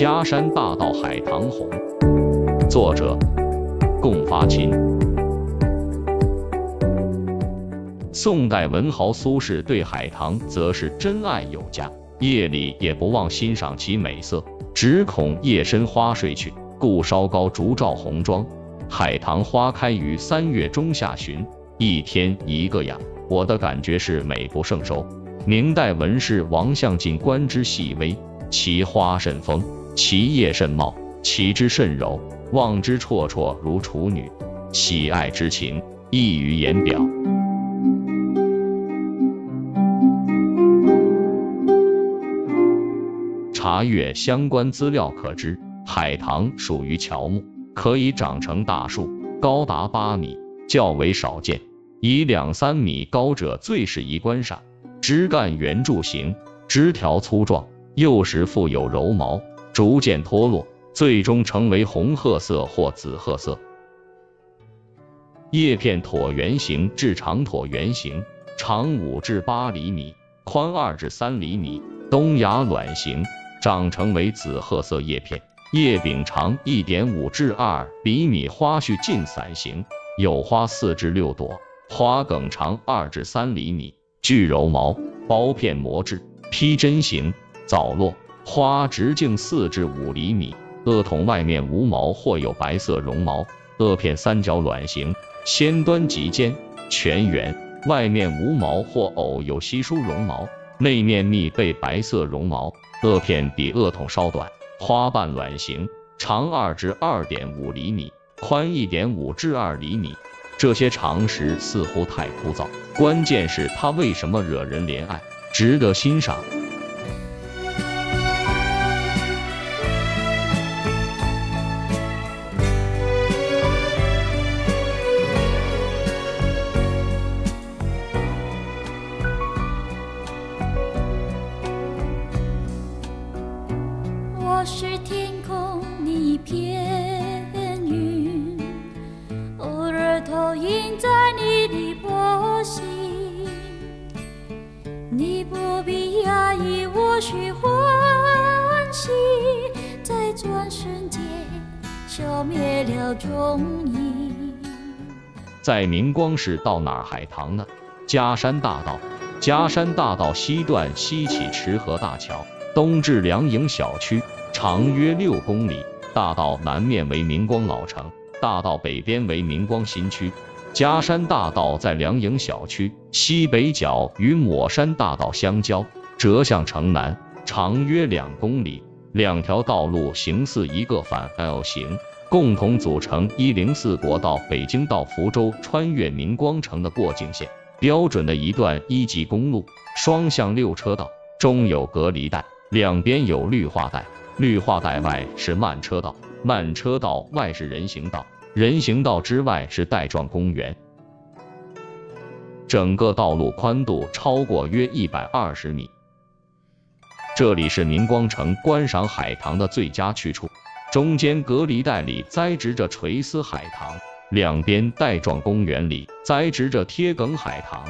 夹山大道海棠红，作者贡发琴。宋代文豪苏轼对海棠则是真爱有加，夜里也不忘欣赏其美色，只恐夜深花睡去，故烧高烛照红妆。海棠花开于三月中下旬，一天一个样，我的感觉是美不胜收。明代文士王相进观之细微，其花甚丰。其叶甚茂，其枝甚柔，望之绰绰如处女，喜爱之情溢于言表。查阅相关资料可知，海棠属于乔木，可以长成大树，高达八米，较为少见。以两三米高者最适宜观赏。枝干圆柱形，枝条粗壮，幼时富有柔毛。逐渐脱落，最终成为红褐色或紫褐色。叶片椭圆形至长椭圆形，长五至八厘米，宽二至三厘米，冬芽卵形，长成为紫褐色叶片。叶柄长一点五至二厘米，花序近伞形，有花四至六朵，花梗长二至三厘米，具柔毛，苞片膜质，披针形，早落。花直径四至五厘米，萼筒外面无毛或有白色绒毛，萼片三角卵形，先端及尖，全圆，外面无毛或偶有稀疏绒毛，内面密被白色绒毛，萼片比萼筒稍短，花瓣卵形，长二至二点五厘米，宽一点五至二厘米。这些常识似乎太枯燥，关键是它为什么惹人怜爱，值得欣赏。是天空一片云，偶尔投影在你的波心。你不必压抑，我需欢喜，在转瞬间消灭了踪影。在明光市到哪儿海棠呢？嘉山大道，嘉山大道西段西起池河大桥，东至梁营小区。长约六公里，大道南面为明光老城，大道北边为明光新区。嘉山大道在梁营小区西北角与抹山大道相交，折向城南，长约两公里。两条道路形似一个反 L 形，共同组成一零四国道北京到福州穿越明光城的过境线，标准的一段一级公路，双向六车道，中有隔离带，两边有绿化带。绿化带外是慢车道，慢车道外是人行道，人行道之外是带状公园。整个道路宽度超过约一百二十米。这里是明光城观赏海棠的最佳去处。中间隔离带里栽植着垂丝海棠，两边带状公园里栽植着贴梗海棠。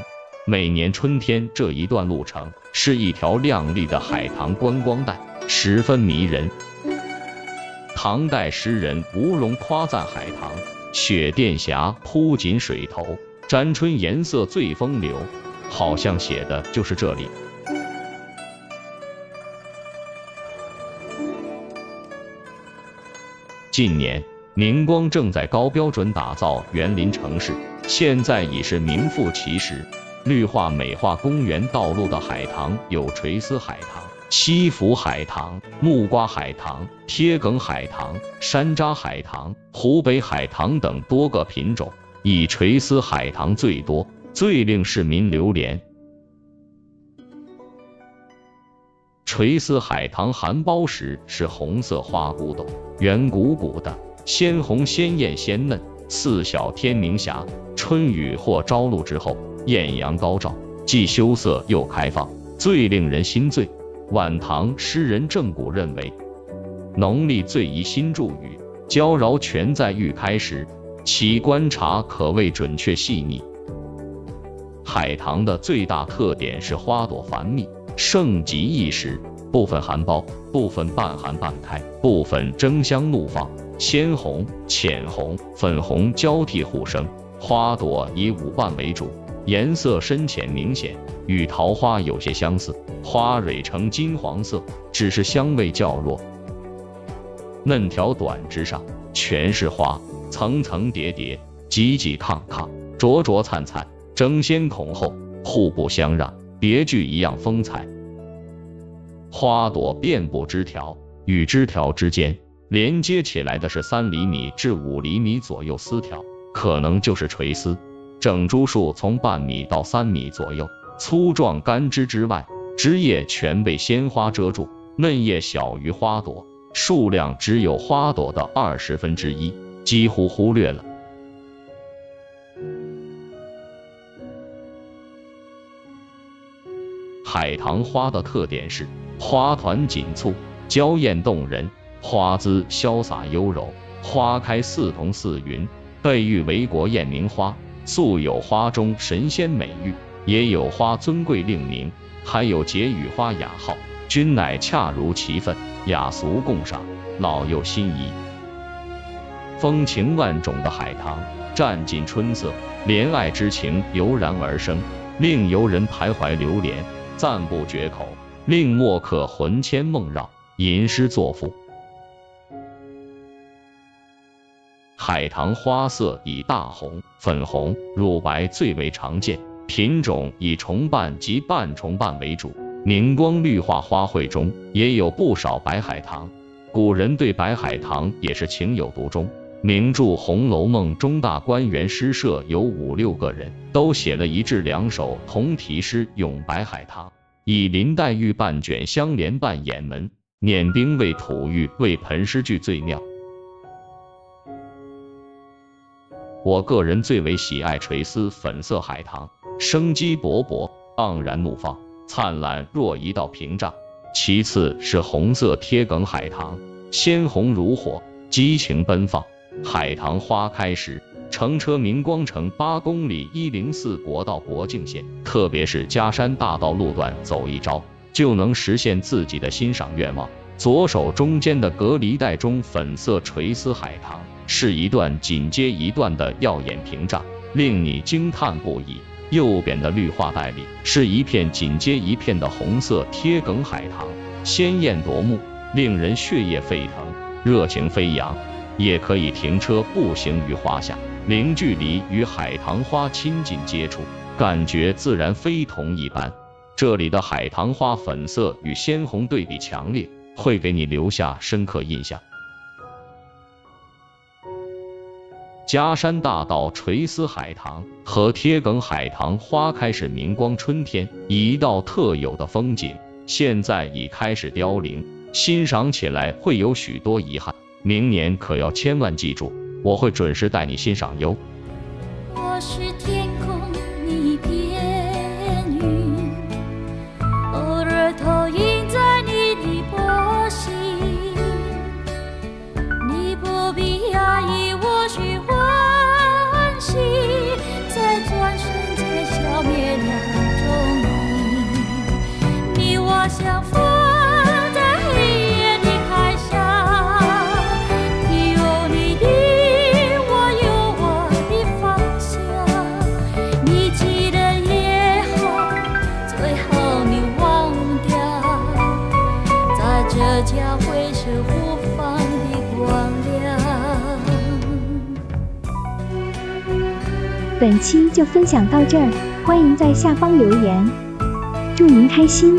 每年春天这一段路程是一条亮丽的海棠观光带。十分迷人。唐代诗人吴荣夸赞海棠：“雪殿霞铺锦水头，沾春颜色最风流。”好像写的就是这里。近年，明光正在高标准打造园林城市，现在已是名副其实。绿化美化公园道路的海棠有垂丝海棠。西府海棠、木瓜海棠、贴梗海棠、山楂海棠、湖北海棠等多个品种，以垂丝海棠最多，最令市民流连。垂丝海棠含苞时是红色花骨朵，圆鼓鼓的，鲜红鲜艳鲜嫩，似小天明霞。春雨或朝露之后，艳阳高照，既羞涩又开放，最令人心醉。晚唐诗人郑谷认为，农历最宜新祝雨，娇娆全在欲开时，其观察可谓准确细腻。海棠的最大特点是花朵繁密，盛极一时，部分含苞，部分半含半开，部分争相怒放，鲜红、浅红、粉红交替互生。花朵以五瓣为主，颜色深浅明显，与桃花有些相似。花蕊呈金黄色，只是香味较弱。嫩条短枝上全是花，层层叠叠，挤挤抗抗，灼灼灿灿，争先恐后，互不相让，别具一样风采。花朵遍布枝条，与枝条之间连接起来的是三厘米至五厘米左右丝条。可能就是垂丝，整株树从半米到三米左右，粗壮干枝之外，枝叶全被鲜花遮住，嫩叶小于花朵，数量只有花朵的二十分之一，几乎忽略了。海棠花的特点是花团锦簇，娇艳动人，花姿潇洒优柔，花开似同似云。被誉为国艳名花，素有花中神仙美誉，也有花尊贵令名，还有解语花雅号，均乃恰如其分，雅俗共赏，老幼心仪。风情万种的海棠，占尽春色，怜爱之情油然而生，令游人徘徊流连，赞不绝口，令墨客魂牵梦绕，吟诗作赋。海棠花色以大红、粉红、乳白最为常见，品种以重瓣及半重瓣为主。明光绿化花卉中也有不少白海棠，古人对白海棠也是情有独钟。名著《红楼梦》中大观园诗社有五六个人都写了一至两首同题诗咏白海棠，以林黛玉半卷香莲半掩门，碾冰为吐玉为盆诗句最妙。我个人最为喜爱垂丝粉色海棠，生机勃勃，盎然怒放，灿烂若一道屏障。其次是红色贴梗海棠，鲜红如火，激情奔放。海棠花开时，乘车明光城八公里一零四国道国境线，特别是嘉山大道路段走一遭，就能实现自己的欣赏愿望。左手中间的隔离带中粉色垂丝海棠。是一段紧接一段的耀眼屏障，令你惊叹不已。右边的绿化带里是一片紧接一片的红色贴梗海棠，鲜艳夺目，令人血液沸腾，热情飞扬。也可以停车步行于花下，零距离与海棠花亲近接触，感觉自然非同一般。这里的海棠花粉色与鲜红对比强烈，会给你留下深刻印象。嘉山大道垂丝海棠和贴梗海棠花开是明光春天一道特有的风景，现在已开始凋零，欣赏起来会有许多遗憾。明年可要千万记住，我会准时带你欣赏哟。我是天在这交汇时互放的光亮。本期就分享到这儿，欢迎在下方留言，祝您开心。